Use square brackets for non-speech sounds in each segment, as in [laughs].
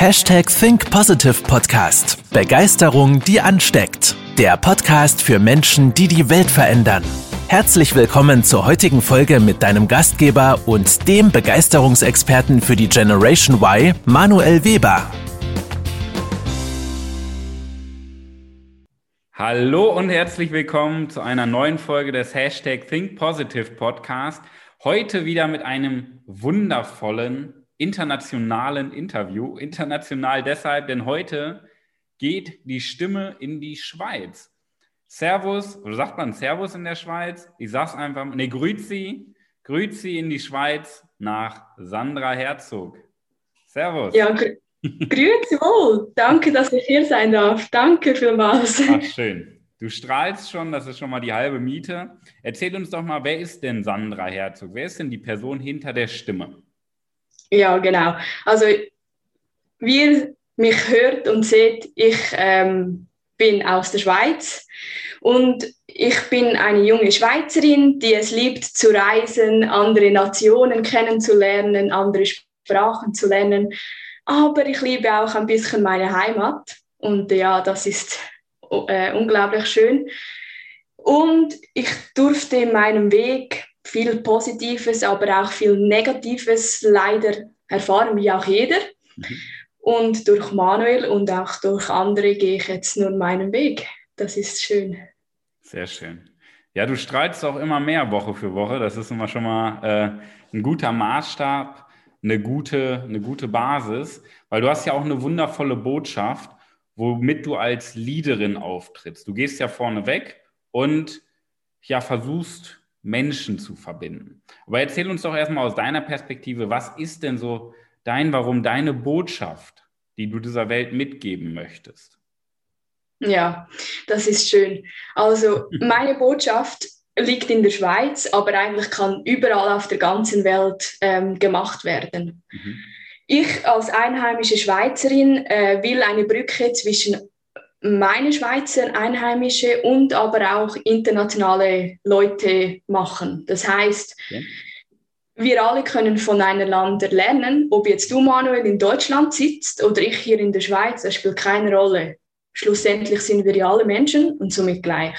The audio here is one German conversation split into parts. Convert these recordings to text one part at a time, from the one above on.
Hashtag Think Positive Podcast. Begeisterung, die ansteckt. Der Podcast für Menschen, die die Welt verändern. Herzlich willkommen zur heutigen Folge mit deinem Gastgeber und dem Begeisterungsexperten für die Generation Y, Manuel Weber. Hallo und herzlich willkommen zu einer neuen Folge des Hashtag Think Positive Podcast. Heute wieder mit einem wundervollen internationalen Interview. International deshalb, denn heute geht die Stimme in die Schweiz. Servus, oder sagt man Servus in der Schweiz? Ich sag's einfach, ne, Grüezi, Grüezi in die Schweiz nach Sandra Herzog. Servus. Ja, gr grüezi wohl. Danke, dass ich hier sein darf. Danke vielmals. Ach, schön. Du strahlst schon, das ist schon mal die halbe Miete. Erzähl uns doch mal, wer ist denn Sandra Herzog? Wer ist denn die Person hinter der Stimme? Ja, genau. Also, wie ihr mich hört und seht, ich ähm, bin aus der Schweiz und ich bin eine junge Schweizerin, die es liebt zu reisen, andere Nationen kennenzulernen, andere Sprachen zu lernen. Aber ich liebe auch ein bisschen meine Heimat und ja, das ist äh, unglaublich schön. Und ich durfte in meinem Weg viel Positives, aber auch viel Negatives leider erfahren, wie auch jeder. Mhm. Und durch Manuel und auch durch andere gehe ich jetzt nur meinen Weg. Das ist schön. Sehr schön. Ja, du strahlst auch immer mehr Woche für Woche. Das ist immer schon mal äh, ein guter Maßstab, eine gute, eine gute Basis, weil du hast ja auch eine wundervolle Botschaft, womit du als Leaderin auftrittst. Du gehst ja vorne weg und ja, versuchst Menschen zu verbinden. Aber erzähl uns doch erstmal aus deiner Perspektive, was ist denn so dein, warum deine Botschaft, die du dieser Welt mitgeben möchtest? Ja, das ist schön. Also meine Botschaft liegt in der Schweiz, aber eigentlich kann überall auf der ganzen Welt ähm, gemacht werden. Mhm. Ich als einheimische Schweizerin äh, will eine Brücke zwischen meine Schweizer Einheimische und aber auch internationale Leute machen. Das heißt, ja. wir alle können voneinander lernen, ob jetzt du, Manuel, in Deutschland sitzt oder ich hier in der Schweiz, das spielt keine Rolle. Schlussendlich sind wir ja alle Menschen und somit gleich.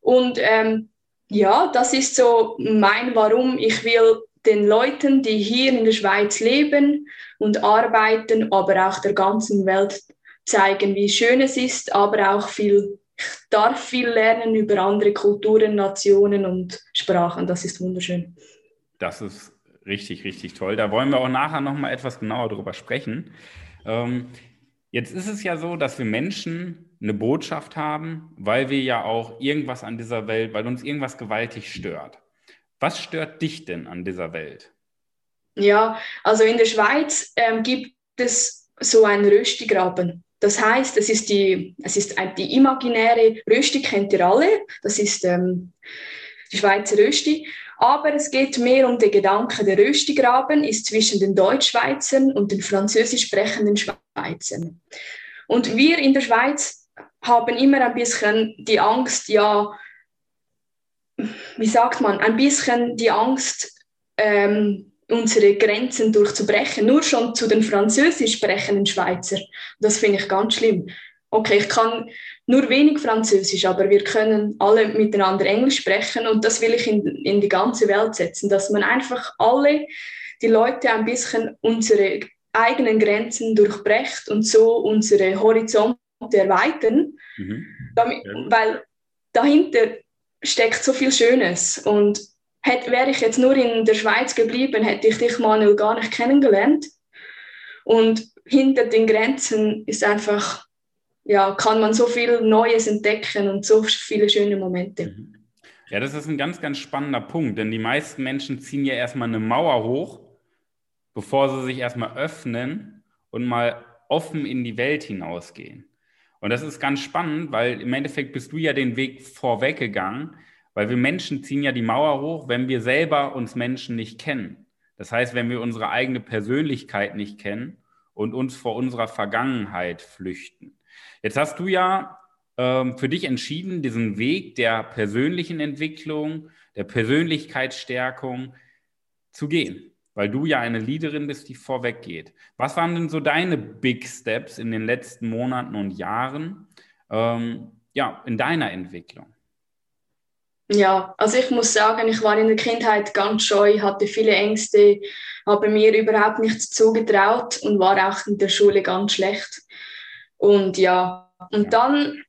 Und ähm, ja, das ist so mein Warum. Ich will den Leuten, die hier in der Schweiz leben und arbeiten, aber auch der ganzen Welt zeigen, wie schön es ist, aber auch viel, ich darf viel lernen über andere Kulturen, Nationen und Sprachen. Das ist wunderschön. Das ist richtig, richtig toll. Da wollen wir auch nachher nochmal etwas genauer drüber sprechen. Ähm, jetzt ist es ja so, dass wir Menschen eine Botschaft haben, weil wir ja auch irgendwas an dieser Welt, weil uns irgendwas gewaltig stört. Was stört dich denn an dieser Welt? Ja, also in der Schweiz ähm, gibt es so einen Röstigraben. Das heißt, es ist die, es ist die imaginäre Rösti, kennt ihr alle. Das ist ähm, die Schweizer Rösti. Aber es geht mehr um den Gedanken, der Röstigraben ist zwischen den Deutschschweizern und den französisch sprechenden Schweizern. Und wir in der Schweiz haben immer ein bisschen die Angst, ja, wie sagt man, ein bisschen die Angst, ähm, unsere Grenzen durchzubrechen, nur schon zu den französisch sprechenden Schweizer. Das finde ich ganz schlimm. Okay, ich kann nur wenig Französisch, aber wir können alle miteinander Englisch sprechen und das will ich in, in die ganze Welt setzen, dass man einfach alle die Leute ein bisschen unsere eigenen Grenzen durchbrecht und so unsere Horizonte erweitern, mhm. damit, weil dahinter steckt so viel Schönes und Hätte, wäre ich jetzt nur in der Schweiz geblieben, hätte ich dich, Manuel, gar nicht kennengelernt. Und hinter den Grenzen ist einfach, ja, kann man so viel Neues entdecken und so viele schöne Momente. Mhm. Ja, das ist ein ganz, ganz spannender Punkt, denn die meisten Menschen ziehen ja erstmal eine Mauer hoch, bevor sie sich erstmal öffnen und mal offen in die Welt hinausgehen. Und das ist ganz spannend, weil im Endeffekt bist du ja den Weg vorweggegangen, weil wir Menschen ziehen ja die Mauer hoch, wenn wir selber uns Menschen nicht kennen. Das heißt, wenn wir unsere eigene Persönlichkeit nicht kennen und uns vor unserer Vergangenheit flüchten. Jetzt hast du ja ähm, für dich entschieden, diesen Weg der persönlichen Entwicklung, der Persönlichkeitsstärkung zu gehen. weil du ja eine Leaderin bist, die vorweg geht. Was waren denn so deine Big Steps in den letzten Monaten und Jahren ähm, ja, in deiner Entwicklung? Ja, also ich muss sagen, ich war in der Kindheit ganz scheu, hatte viele Ängste, habe mir überhaupt nichts zugetraut und war auch in der Schule ganz schlecht. Und ja, und dann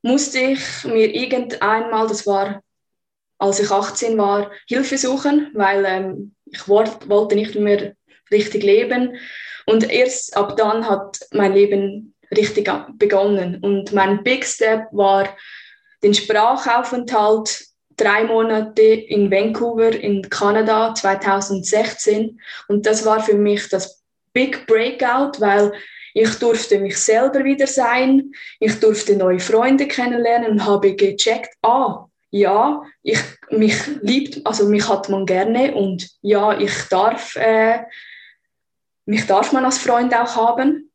musste ich mir irgendeinmal, das war, als ich 18 war, Hilfe suchen, weil ähm, ich wollte nicht mehr richtig leben. Und erst ab dann hat mein Leben richtig begonnen. Und mein Big Step war den Sprachaufenthalt drei Monate in Vancouver in Kanada 2016. Und das war für mich das Big Breakout, weil ich durfte mich selber wieder sein, ich durfte neue Freunde kennenlernen und habe gecheckt, ah, ja, ich, mich liebt, also mich hat man gerne und ja, ich darf, äh, mich darf man als Freund auch haben.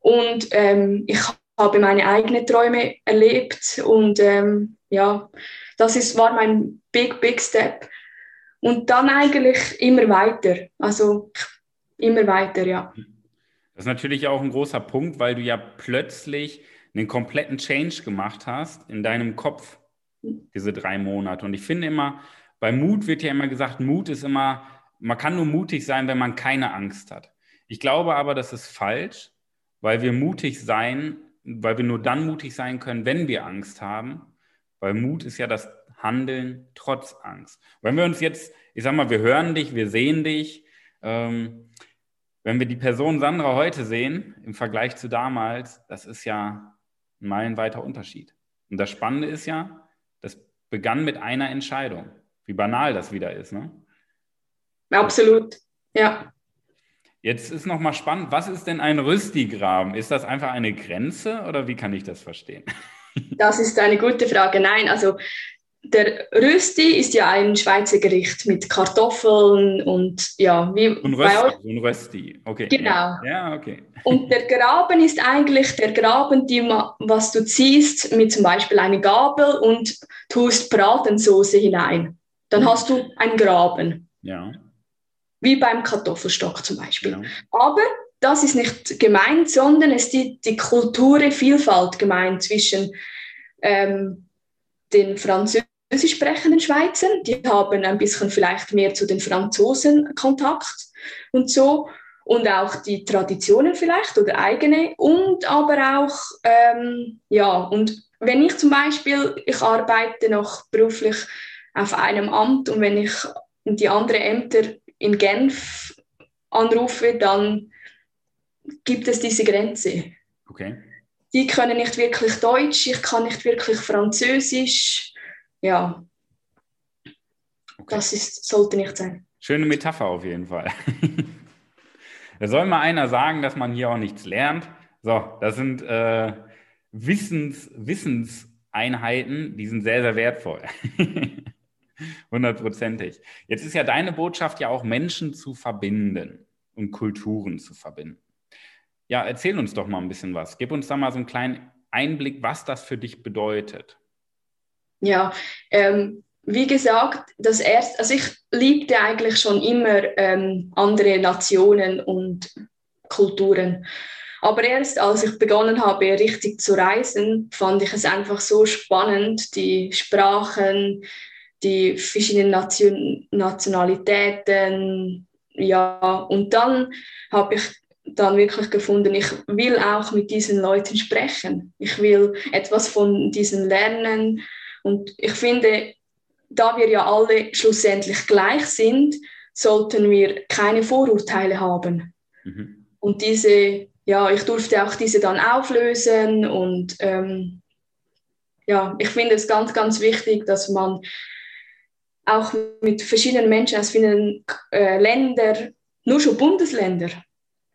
Und ähm, ich habe meine eigenen Träume erlebt und ähm, ja, das ist, war mein big, big step. Und dann eigentlich immer weiter, also immer weiter, ja. Das ist natürlich auch ein großer Punkt, weil du ja plötzlich einen kompletten Change gemacht hast in deinem Kopf, diese drei Monate. Und ich finde immer, bei Mut wird ja immer gesagt, Mut ist immer, man kann nur mutig sein, wenn man keine Angst hat. Ich glaube aber, das ist falsch, weil wir mutig sein, weil wir nur dann mutig sein können, wenn wir Angst haben. Weil Mut ist ja das Handeln trotz Angst. Wenn wir uns jetzt, ich sag mal, wir hören dich, wir sehen dich, ähm, wenn wir die Person Sandra heute sehen, im Vergleich zu damals, das ist ja ein meilenweiter Unterschied. Und das Spannende ist ja, das begann mit einer Entscheidung. Wie banal das wieder ist, ne? Absolut, ja. Jetzt ist nochmal spannend, was ist denn ein Rüstigraben? Ist das einfach eine Grenze oder wie kann ich das verstehen? [laughs] Das ist eine gute Frage. Nein, also der Rösti ist ja ein Schweizer Gericht mit Kartoffeln und ja, wie ein Rösti, bei Rösti, okay. Genau. Ja, okay. Und der [laughs] Graben ist eigentlich der Graben, die, was du ziehst mit zum Beispiel einer Gabel und tust Bratensoße hinein. Dann mhm. hast du einen Graben. Ja. Wie beim Kartoffelstock zum Beispiel. Ja. Aber das ist nicht gemeint, sondern es ist die, die Kulturvielfalt gemeint zwischen ähm, den Französisch sprechenden Schweizern. Die haben ein bisschen vielleicht mehr zu den Franzosen Kontakt und so. Und auch die Traditionen vielleicht oder eigene. Und aber auch, ähm, ja, und wenn ich zum Beispiel, ich arbeite noch beruflich auf einem Amt und wenn ich die anderen Ämter in Genf anrufe, dann gibt es diese Grenze. Okay. Die können nicht wirklich Deutsch, ich kann nicht wirklich Französisch ja, okay. das ist, sollte nicht sein. Schöne Metapher auf jeden Fall. [laughs] da soll mal einer sagen, dass man hier auch nichts lernt. So, das sind äh, Wissens, Wissenseinheiten, die sind sehr, sehr wertvoll. [laughs] Hundertprozentig. Jetzt ist ja deine Botschaft ja auch, Menschen zu verbinden und Kulturen zu verbinden. Ja, erzähl uns doch mal ein bisschen was. Gib uns da mal so einen kleinen Einblick, was das für dich bedeutet. Ja, ähm, wie gesagt, das erste, also ich liebte eigentlich schon immer ähm, andere Nationen und Kulturen. Aber erst als ich begonnen habe, richtig zu reisen, fand ich es einfach so spannend, die Sprachen, die verschiedenen Nation Nationalitäten. Ja, und dann habe ich dann wirklich gefunden, ich will auch mit diesen Leuten sprechen. Ich will etwas von diesen lernen und ich finde, da wir ja alle schlussendlich gleich sind, sollten wir keine Vorurteile haben. Mhm. Und diese, ja, ich durfte auch diese dann auflösen und ähm, ja, ich finde es ganz, ganz wichtig, dass man auch mit verschiedenen Menschen aus verschiedenen äh, Ländern, nur schon Bundesländer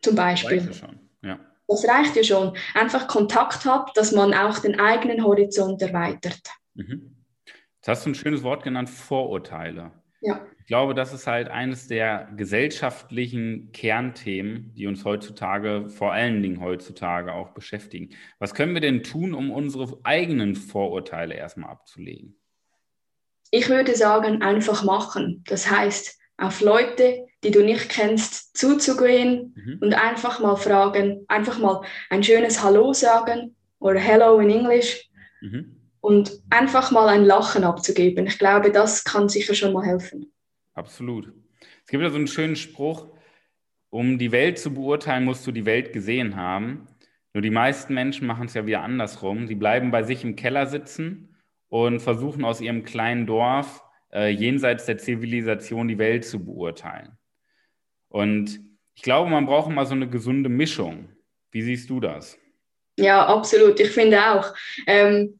zum Beispiel. Das, ja. das reicht ja schon. Einfach Kontakt hat, dass man auch den eigenen Horizont erweitert. Mhm. Jetzt hast du ein schönes Wort genannt, Vorurteile. Ja. Ich glaube, das ist halt eines der gesellschaftlichen Kernthemen, die uns heutzutage, vor allen Dingen heutzutage auch beschäftigen. Was können wir denn tun, um unsere eigenen Vorurteile erstmal abzulegen? Ich würde sagen, einfach machen. Das heißt, auf Leute, die du nicht kennst, zuzugehen mhm. und einfach mal fragen, einfach mal ein schönes Hallo sagen oder Hello in English mhm. und einfach mal ein Lachen abzugeben. Ich glaube, das kann sicher schon mal helfen. Absolut. Es gibt ja so einen schönen Spruch, um die Welt zu beurteilen, musst du die Welt gesehen haben. Nur die meisten Menschen machen es ja wieder andersrum. Sie bleiben bei sich im Keller sitzen und versuchen aus ihrem kleinen Dorf äh, jenseits der Zivilisation die Welt zu beurteilen. Und ich glaube, man braucht immer so eine gesunde Mischung. Wie siehst du das? Ja, absolut. Ich finde auch. Ähm,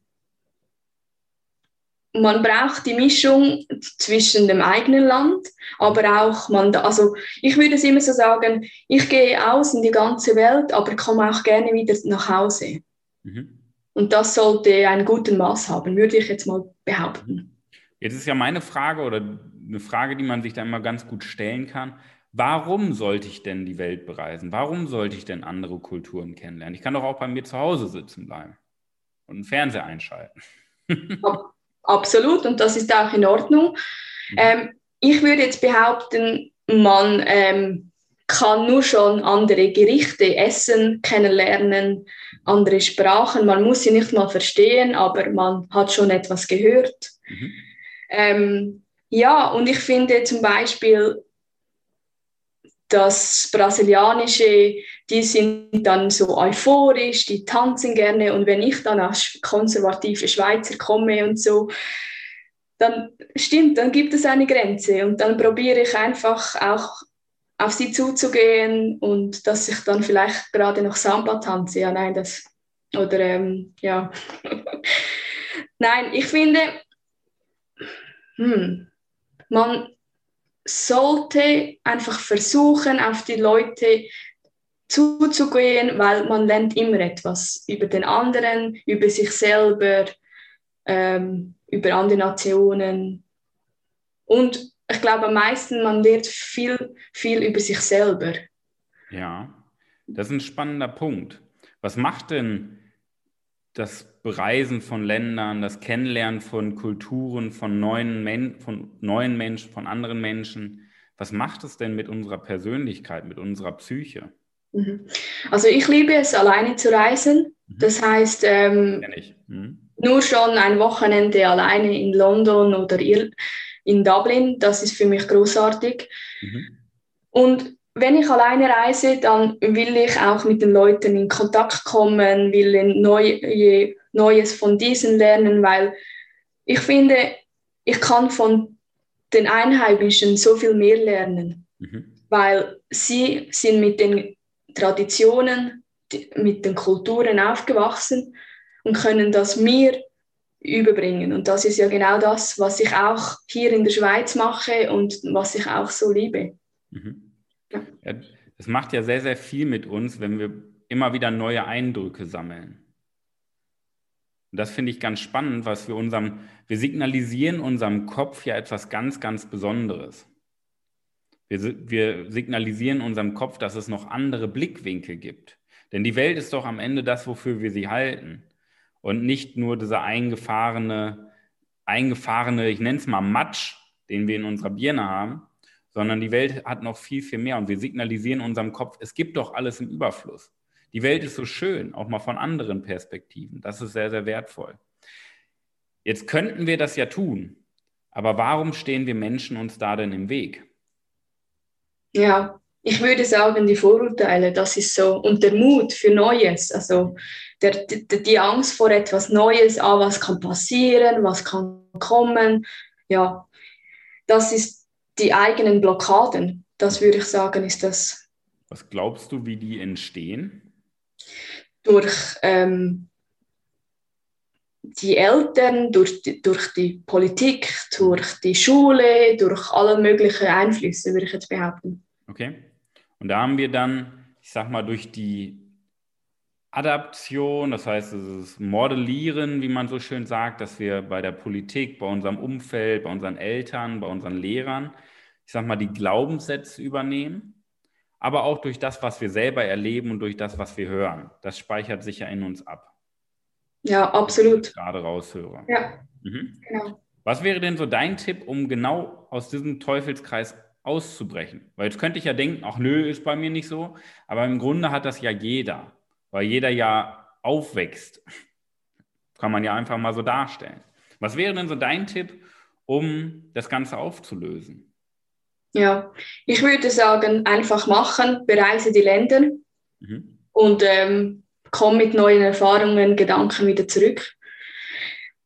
man braucht die Mischung zwischen dem eigenen Land, aber auch man, also ich würde es immer so sagen, ich gehe aus in die ganze Welt, aber komme auch gerne wieder nach Hause. Mhm. Und das sollte einen guten Maß haben, würde ich jetzt mal behaupten. Jetzt ist ja meine Frage oder eine Frage, die man sich da immer ganz gut stellen kann. Warum sollte ich denn die Welt bereisen? Warum sollte ich denn andere Kulturen kennenlernen? Ich kann doch auch bei mir zu Hause sitzen bleiben und einen Fernseher einschalten. Absolut, und das ist auch in Ordnung. Mhm. Ähm, ich würde jetzt behaupten, man ähm, kann nur schon andere Gerichte essen, kennenlernen, andere Sprachen. Man muss sie nicht mal verstehen, aber man hat schon etwas gehört. Mhm. Ähm, ja, und ich finde zum Beispiel, das Brasilianische, die sind dann so euphorisch, die tanzen gerne. Und wenn ich dann als konservative Schweizer komme und so, dann stimmt, dann gibt es eine Grenze. Und dann probiere ich einfach auch auf sie zuzugehen und dass ich dann vielleicht gerade noch Samba tanze. Ja, nein, das. Oder ähm, ja. [laughs] nein, ich finde, hm, man sollte einfach versuchen, auf die Leute zuzugehen, weil man lernt immer etwas über den anderen, über sich selber, ähm, über andere Nationen. Und ich glaube am meisten, man lernt viel, viel über sich selber. Ja, das ist ein spannender Punkt. Was macht denn das Bereisen von Ländern, das Kennenlernen von Kulturen, von neuen, Men von neuen Menschen, von anderen Menschen. Was macht es denn mit unserer Persönlichkeit, mit unserer Psyche? Mhm. Also ich liebe es, alleine zu reisen. Mhm. Das heißt, ähm, mhm. nur schon ein Wochenende alleine in London oder in Dublin, das ist für mich großartig. Mhm. Und wenn ich alleine reise, dann will ich auch mit den Leuten in Kontakt kommen, will neue, Neues von diesen lernen, weil ich finde, ich kann von den Einheimischen so viel mehr lernen, mhm. weil sie sind mit den Traditionen, mit den Kulturen aufgewachsen und können das mir überbringen. Und das ist ja genau das, was ich auch hier in der Schweiz mache und was ich auch so liebe. Mhm. Ja. Das macht ja sehr, sehr viel mit uns, wenn wir immer wieder neue Eindrücke sammeln. Und das finde ich ganz spannend, was wir unserem, wir signalisieren unserem Kopf ja etwas ganz, ganz Besonderes. Wir, wir signalisieren unserem Kopf, dass es noch andere Blickwinkel gibt. Denn die Welt ist doch am Ende das, wofür wir sie halten. Und nicht nur dieser eingefahrene, eingefahrene, ich nenne es mal Matsch, den wir in unserer Birne haben, sondern die Welt hat noch viel, viel mehr und wir signalisieren unserem Kopf, es gibt doch alles im Überfluss. Die Welt ist so schön, auch mal von anderen Perspektiven. Das ist sehr, sehr wertvoll. Jetzt könnten wir das ja tun, aber warum stehen wir Menschen uns da denn im Weg? Ja, ich würde sagen, die Vorurteile, das ist so, und der Mut für Neues, also der, die, die Angst vor etwas Neues, ah, was kann passieren, was kann kommen, ja, das ist die eigenen Blockaden. Das würde ich sagen, ist das. Was glaubst du, wie die entstehen? Durch ähm, die Eltern, durch die, durch die Politik, durch die Schule, durch alle möglichen Einflüsse, würde ich jetzt behaupten. Okay. Und da haben wir dann, ich sag mal, durch die Adaption, das heißt, das Modellieren, wie man so schön sagt, dass wir bei der Politik, bei unserem Umfeld, bei unseren Eltern, bei unseren Lehrern, ich sag mal, die Glaubenssätze übernehmen, aber auch durch das, was wir selber erleben und durch das, was wir hören. Das speichert sich ja in uns ab. Ja, absolut. Gerade raushöre. Ja, mhm. genau. Was wäre denn so dein Tipp, um genau aus diesem Teufelskreis auszubrechen. Weil jetzt könnte ich ja denken, ach nö, ist bei mir nicht so. Aber im Grunde hat das ja jeder, weil jeder ja aufwächst. [laughs] Kann man ja einfach mal so darstellen. Was wäre denn so dein Tipp, um das Ganze aufzulösen? Ja, ich würde sagen, einfach machen, bereise die Länder mhm. und ähm, komm mit neuen Erfahrungen, Gedanken wieder zurück.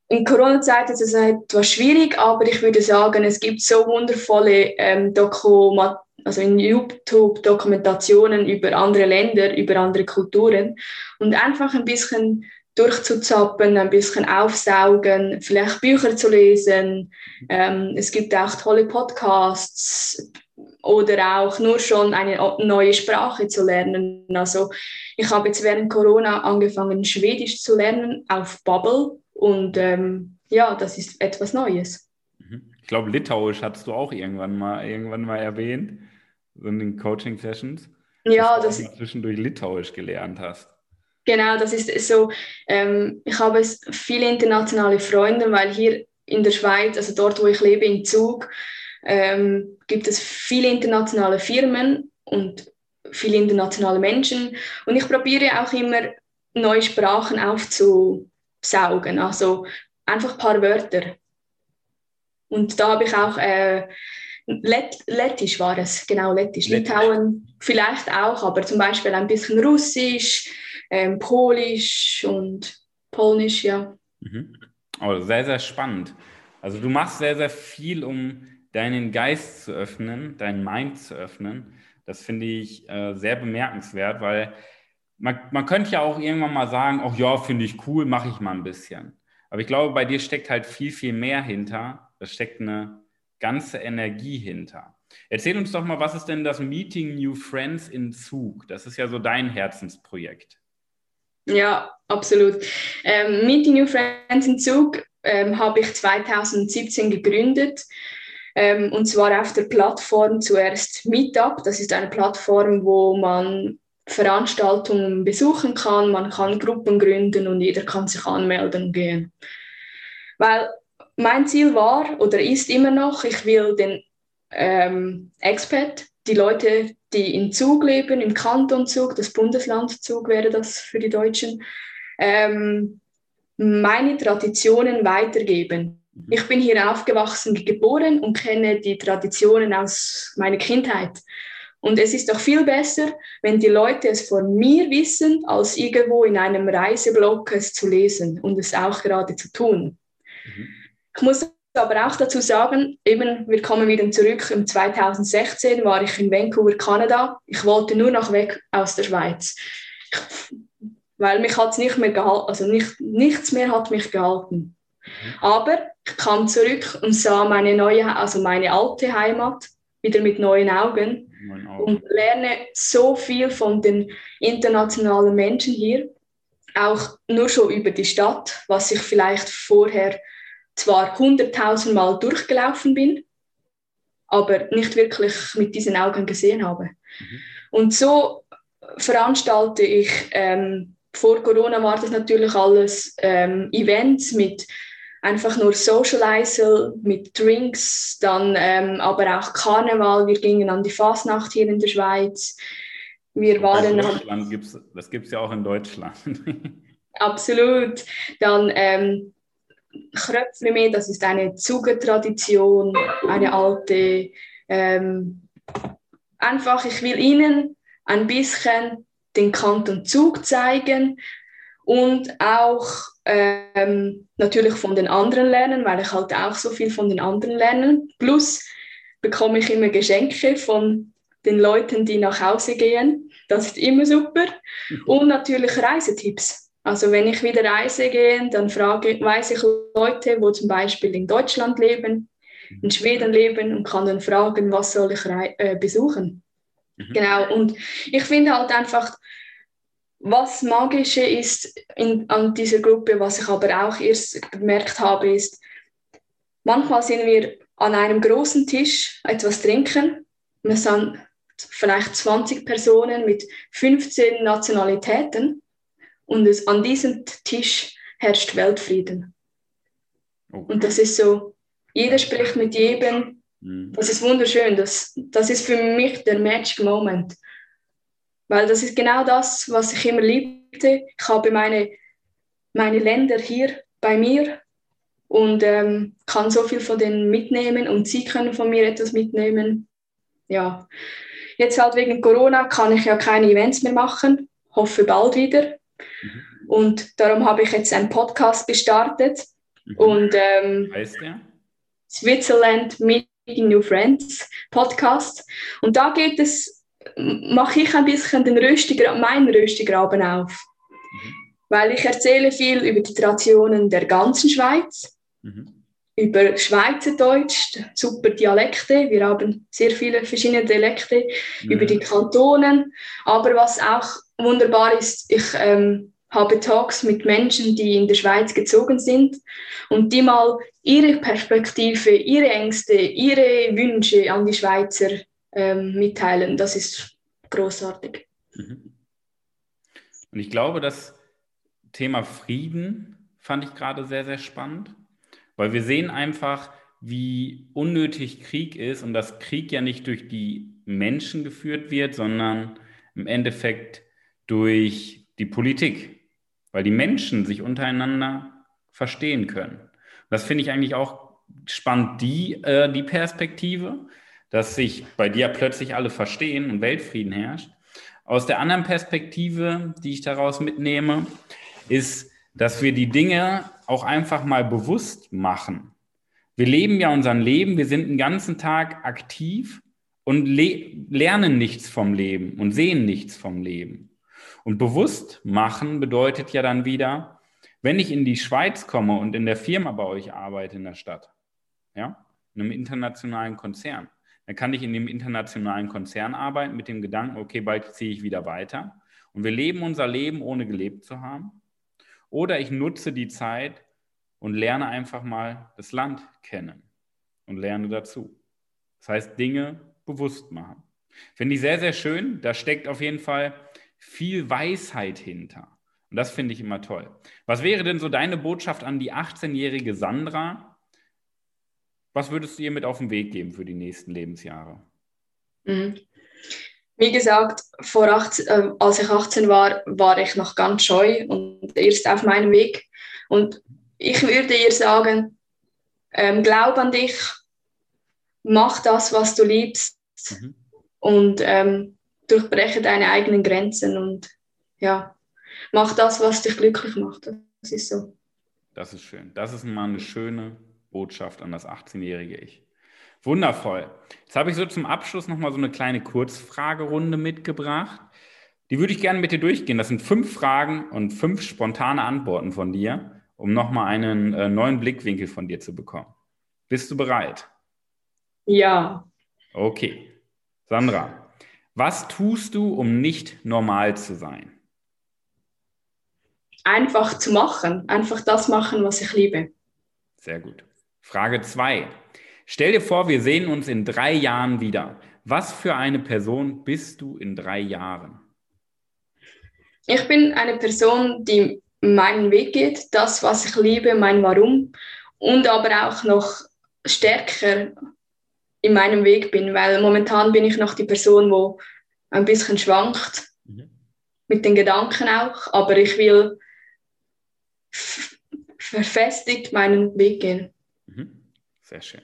In Corona-Zeit ist es etwas schwierig, aber ich würde sagen, es gibt so wundervolle ähm, Dokument also in YouTube Dokumentationen über andere Länder, über andere Kulturen und einfach ein bisschen durchzuzappen, ein bisschen aufsaugen, vielleicht Bücher zu lesen. Ähm, es gibt auch tolle Podcasts oder auch nur schon eine neue Sprache zu lernen. Also ich habe jetzt während Corona angefangen, Schwedisch zu lernen auf Bubble und ähm, ja, das ist etwas Neues. Mhm. Ich glaube, Litauisch hattest du auch irgendwann mal, irgendwann mal erwähnt, so in den Coaching-Sessions. Ja, dass das du zwischendurch Litauisch gelernt hast. Genau, das ist so. Ähm, ich habe viele internationale Freunde, weil hier in der Schweiz, also dort, wo ich lebe, in Zug, ähm, gibt es viele internationale Firmen und viele internationale Menschen. Und ich probiere auch immer neue Sprachen aufzusaugen, also einfach ein paar Wörter. Und da habe ich auch äh, Lett, Lettisch war es, genau, Lettisch. Lettisch. Litauen vielleicht auch, aber zum Beispiel ein bisschen Russisch, ähm, Polisch und Polnisch, ja. Mhm. Oh, sehr, sehr spannend. Also du machst sehr, sehr viel, um deinen Geist zu öffnen, deinen Mind zu öffnen. Das finde ich äh, sehr bemerkenswert, weil man, man könnte ja auch irgendwann mal sagen, ach ja, finde ich cool, mache ich mal ein bisschen. Aber ich glaube, bei dir steckt halt viel, viel mehr hinter. Da steckt eine ganze Energie hinter. Erzähl uns doch mal, was ist denn das Meeting New Friends in Zug? Das ist ja so dein Herzensprojekt. Ja, absolut. Ähm, Meeting New Friends in Zug ähm, habe ich 2017 gegründet. Ähm, und zwar auf der Plattform zuerst Meetup. Das ist eine Plattform, wo man Veranstaltungen besuchen kann, man kann Gruppen gründen und jeder kann sich anmelden und gehen. Weil mein Ziel war oder ist immer noch, ich will den ähm, Expat, die Leute, die in Zug leben, im Kanton Zug, das Bundesland Zug wäre das für die Deutschen, ähm, meine Traditionen weitergeben. Mhm. Ich bin hier aufgewachsen, geboren und kenne die Traditionen aus meiner Kindheit. Und es ist doch viel besser, wenn die Leute es von mir wissen, als irgendwo in einem Reiseblog es zu lesen und es auch gerade zu tun. Mhm. Ich muss aber auch dazu sagen, eben, wir kommen wieder zurück. Im 2016 war ich in Vancouver, Kanada. Ich wollte nur noch weg aus der Schweiz. Ich, weil mich hat nicht mehr gehalten, also nicht, nichts mehr hat mich gehalten. Mhm. Aber ich kam zurück und sah meine neue, also meine alte Heimat wieder mit neuen Augen und lerne so viel von den internationalen Menschen hier, auch nur schon über die Stadt, was ich vielleicht vorher zwar hunderttausend Mal durchgelaufen bin, aber nicht wirklich mit diesen Augen gesehen habe. Mhm. Und so veranstalte ich, ähm, vor Corona war das natürlich alles ähm, Events mit einfach nur Socializer, mit Drinks, dann ähm, aber auch Karneval. Wir gingen an die Fasnacht hier in der Schweiz. Wir waren. Deutschland gibt's, das gibt es ja auch in Deutschland. [laughs] Absolut. Dann ähm, Kröpfle das ist eine Zugertradition, eine alte. Ähm, einfach, ich will Ihnen ein bisschen den Kanton Zug zeigen und auch ähm, natürlich von den anderen lernen, weil ich halt auch so viel von den anderen lernen. Plus bekomme ich immer Geschenke von den Leuten, die nach Hause gehen. Das ist immer super. Mhm. Und natürlich Reisetipps. Also wenn ich wieder reise gehe, dann frage, weiß ich Leute, wo zum Beispiel in Deutschland leben, in Schweden leben und kann dann fragen, was soll ich äh, besuchen. Mhm. Genau, und ich finde halt einfach, was Magische ist in, an dieser Gruppe, was ich aber auch erst bemerkt habe, ist, manchmal sind wir an einem großen Tisch etwas trinken. Wir sind vielleicht 20 Personen mit 15 Nationalitäten und es, an diesem Tisch herrscht Weltfrieden. Okay. Und das ist so, jeder spricht mit jedem, Mhm. Das ist wunderschön. Das, das ist für mich der Magic Moment. Weil das ist genau das, was ich immer liebte. Ich habe meine, meine Länder hier bei mir und ähm, kann so viel von denen mitnehmen und sie können von mir etwas mitnehmen. Ja, jetzt halt wegen Corona kann ich ja keine Events mehr machen, hoffe bald wieder. Mhm. Und darum habe ich jetzt einen Podcast gestartet. Mhm. Und ähm, heißt der? Switzerland Meeting New Friends Podcast. Und da geht es, mache ich ein bisschen den Röstigraben, meinen Röstigraben auf. Mhm. Weil ich erzähle viel über die Traditionen der ganzen Schweiz Mhm. Über Schweizerdeutsch, super Dialekte. Wir haben sehr viele verschiedene Dialekte mhm. über die Kantonen. Aber was auch wunderbar ist, ich ähm, habe Talks mit Menschen, die in der Schweiz gezogen sind und die mal ihre Perspektive, ihre Ängste, ihre Wünsche an die Schweizer ähm, mitteilen. Das ist großartig. Mhm. Und ich glaube, das Thema Frieden fand ich gerade sehr, sehr spannend. Weil wir sehen einfach, wie unnötig Krieg ist und dass Krieg ja nicht durch die Menschen geführt wird, sondern im Endeffekt durch die Politik, weil die Menschen sich untereinander verstehen können. das finde ich eigentlich auch spannend, die, äh, die Perspektive, dass sich bei dir plötzlich alle verstehen und Weltfrieden herrscht. Aus der anderen Perspektive, die ich daraus mitnehme, ist, dass wir die Dinge auch einfach mal bewusst machen. Wir leben ja unser Leben, wir sind den ganzen Tag aktiv und le lernen nichts vom Leben und sehen nichts vom Leben. Und bewusst machen bedeutet ja dann wieder, wenn ich in die Schweiz komme und in der Firma bei euch arbeite in der Stadt, ja, in einem internationalen Konzern, dann kann ich in dem internationalen Konzern arbeiten mit dem Gedanken, okay, bald ziehe ich wieder weiter. Und wir leben unser Leben, ohne gelebt zu haben. Oder ich nutze die Zeit und lerne einfach mal das Land kennen und lerne dazu. Das heißt, Dinge bewusst machen. Finde ich sehr, sehr schön. Da steckt auf jeden Fall viel Weisheit hinter. Und das finde ich immer toll. Was wäre denn so deine Botschaft an die 18-jährige Sandra? Was würdest du ihr mit auf den Weg geben für die nächsten Lebensjahre? Mhm. Wie gesagt, vor 18, äh, als ich 18 war, war ich noch ganz scheu und erst auf meinem Weg. Und ich würde ihr sagen, ähm, glaub an dich, mach das, was du liebst mhm. und ähm, durchbreche deine eigenen Grenzen und ja, mach das, was dich glücklich macht. Das ist so. Das ist schön. Das ist mal eine schöne Botschaft an das 18-jährige Ich. Wundervoll. Jetzt habe ich so zum Abschluss nochmal so eine kleine Kurzfragerunde mitgebracht. Die würde ich gerne mit dir durchgehen. Das sind fünf Fragen und fünf spontane Antworten von dir, um nochmal einen äh, neuen Blickwinkel von dir zu bekommen. Bist du bereit? Ja. Okay. Sandra, was tust du, um nicht normal zu sein? Einfach zu machen. Einfach das machen, was ich liebe. Sehr gut. Frage zwei. Stell dir vor, wir sehen uns in drei Jahren wieder. Was für eine Person bist du in drei Jahren? Ich bin eine Person, die meinen Weg geht, das, was ich liebe, mein Warum und aber auch noch stärker in meinem Weg bin, weil momentan bin ich noch die Person, wo ein bisschen schwankt mhm. mit den Gedanken auch, aber ich will verfestigt meinen Weg gehen. Mhm. Sehr schön.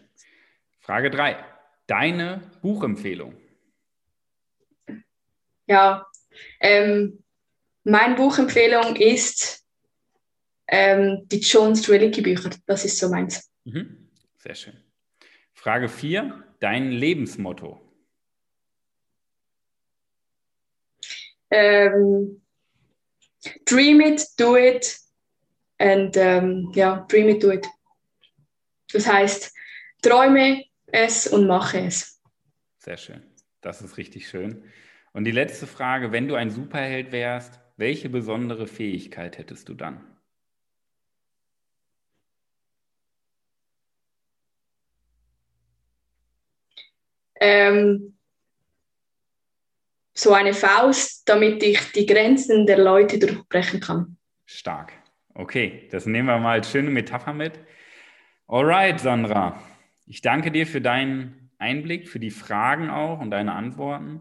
Frage 3. Deine Buchempfehlung. Ja, ähm, meine Buchempfehlung ist ähm, die John Strelicky Bücher. Das ist so meins. Mhm. Sehr schön. Frage 4. Dein Lebensmotto. Ähm, dream it, do it and ähm, ja, dream it, do it. Das heißt, träume, es und mache es. Sehr schön. Das ist richtig schön. Und die letzte Frage, wenn du ein Superheld wärst, welche besondere Fähigkeit hättest du dann? Ähm, so eine Faust, damit ich die Grenzen der Leute durchbrechen kann. Stark. Okay, das nehmen wir mal als schöne Metapher mit. Alright, Sandra. Ich danke dir für deinen Einblick, für die Fragen auch und deine Antworten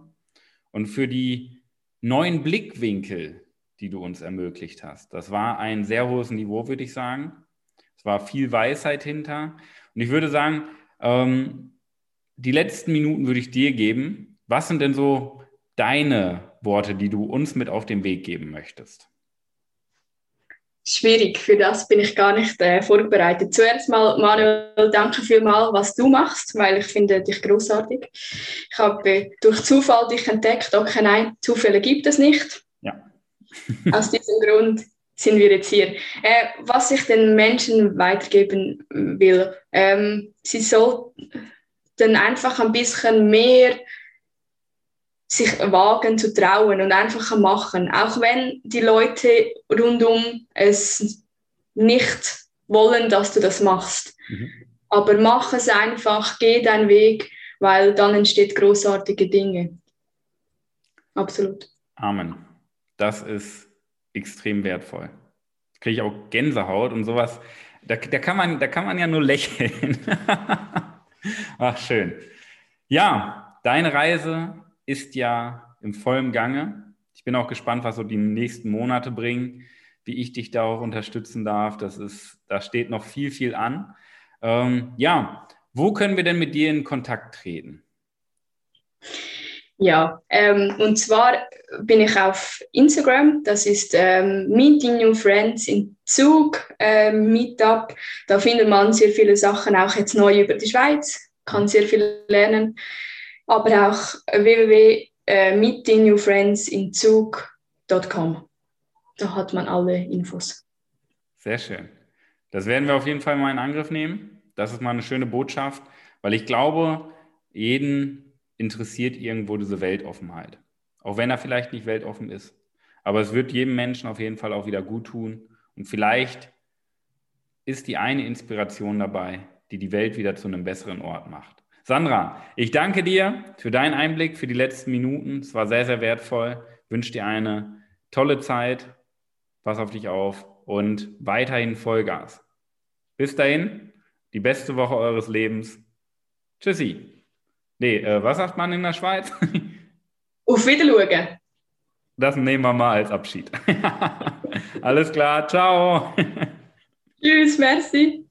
und für die neuen Blickwinkel, die du uns ermöglicht hast. Das war ein sehr hohes Niveau, würde ich sagen. Es war viel Weisheit hinter. Und ich würde sagen, ähm, die letzten Minuten würde ich dir geben. Was sind denn so deine Worte, die du uns mit auf den Weg geben möchtest? Schwierig, für das bin ich gar nicht äh, vorbereitet. Zuerst mal, Manuel, danke vielmals, was du machst, weil ich finde dich großartig. Ich habe äh, durch Zufall dich entdeckt. Okay, nein, Zufälle gibt es nicht. Ja. [laughs] Aus diesem Grund sind wir jetzt hier. Äh, was ich den Menschen weitergeben will, ähm, sie sollten einfach ein bisschen mehr sich wagen zu trauen und einfach machen, auch wenn die Leute rundum es nicht wollen, dass du das machst. Mhm. Aber mach es einfach, geh deinen Weg, weil dann entsteht großartige Dinge. Absolut. Amen. Das ist extrem wertvoll. Kriege ich auch Gänsehaut und sowas. Da, da, kann, man, da kann man ja nur lächeln. [laughs] Ach, schön. Ja, deine Reise ist ja im vollen Gange. Ich bin auch gespannt, was so die nächsten Monate bringen, wie ich dich da auch unterstützen darf. Das ist, da steht noch viel, viel an. Ähm, ja, wo können wir denn mit dir in Kontakt treten? Ja, ähm, und zwar bin ich auf Instagram, das ist ähm, Meeting New Friends in Zug, ähm, Meetup. Da findet man sehr viele Sachen, auch jetzt neu über die Schweiz, kann sehr viel lernen aber auch www.meetingnewfriendsinzug.com. Da hat man alle Infos. Sehr schön. Das werden wir auf jeden Fall mal in Angriff nehmen. Das ist mal eine schöne Botschaft, weil ich glaube, jeden interessiert irgendwo diese Weltoffenheit. Auch wenn er vielleicht nicht weltoffen ist. Aber es wird jedem Menschen auf jeden Fall auch wieder gut tun. Und vielleicht ist die eine Inspiration dabei, die die Welt wieder zu einem besseren Ort macht. Sandra, ich danke dir für deinen Einblick, für die letzten Minuten. Es war sehr, sehr wertvoll. Ich wünsche dir eine tolle Zeit. Pass auf dich auf und weiterhin Vollgas. Bis dahin, die beste Woche eures Lebens. Tschüssi. Nee, äh, was sagt man in der Schweiz? [laughs] Auf Wiedersehen. Das nehmen wir mal als Abschied. [laughs] Alles klar, ciao. [laughs] Tschüss, merci.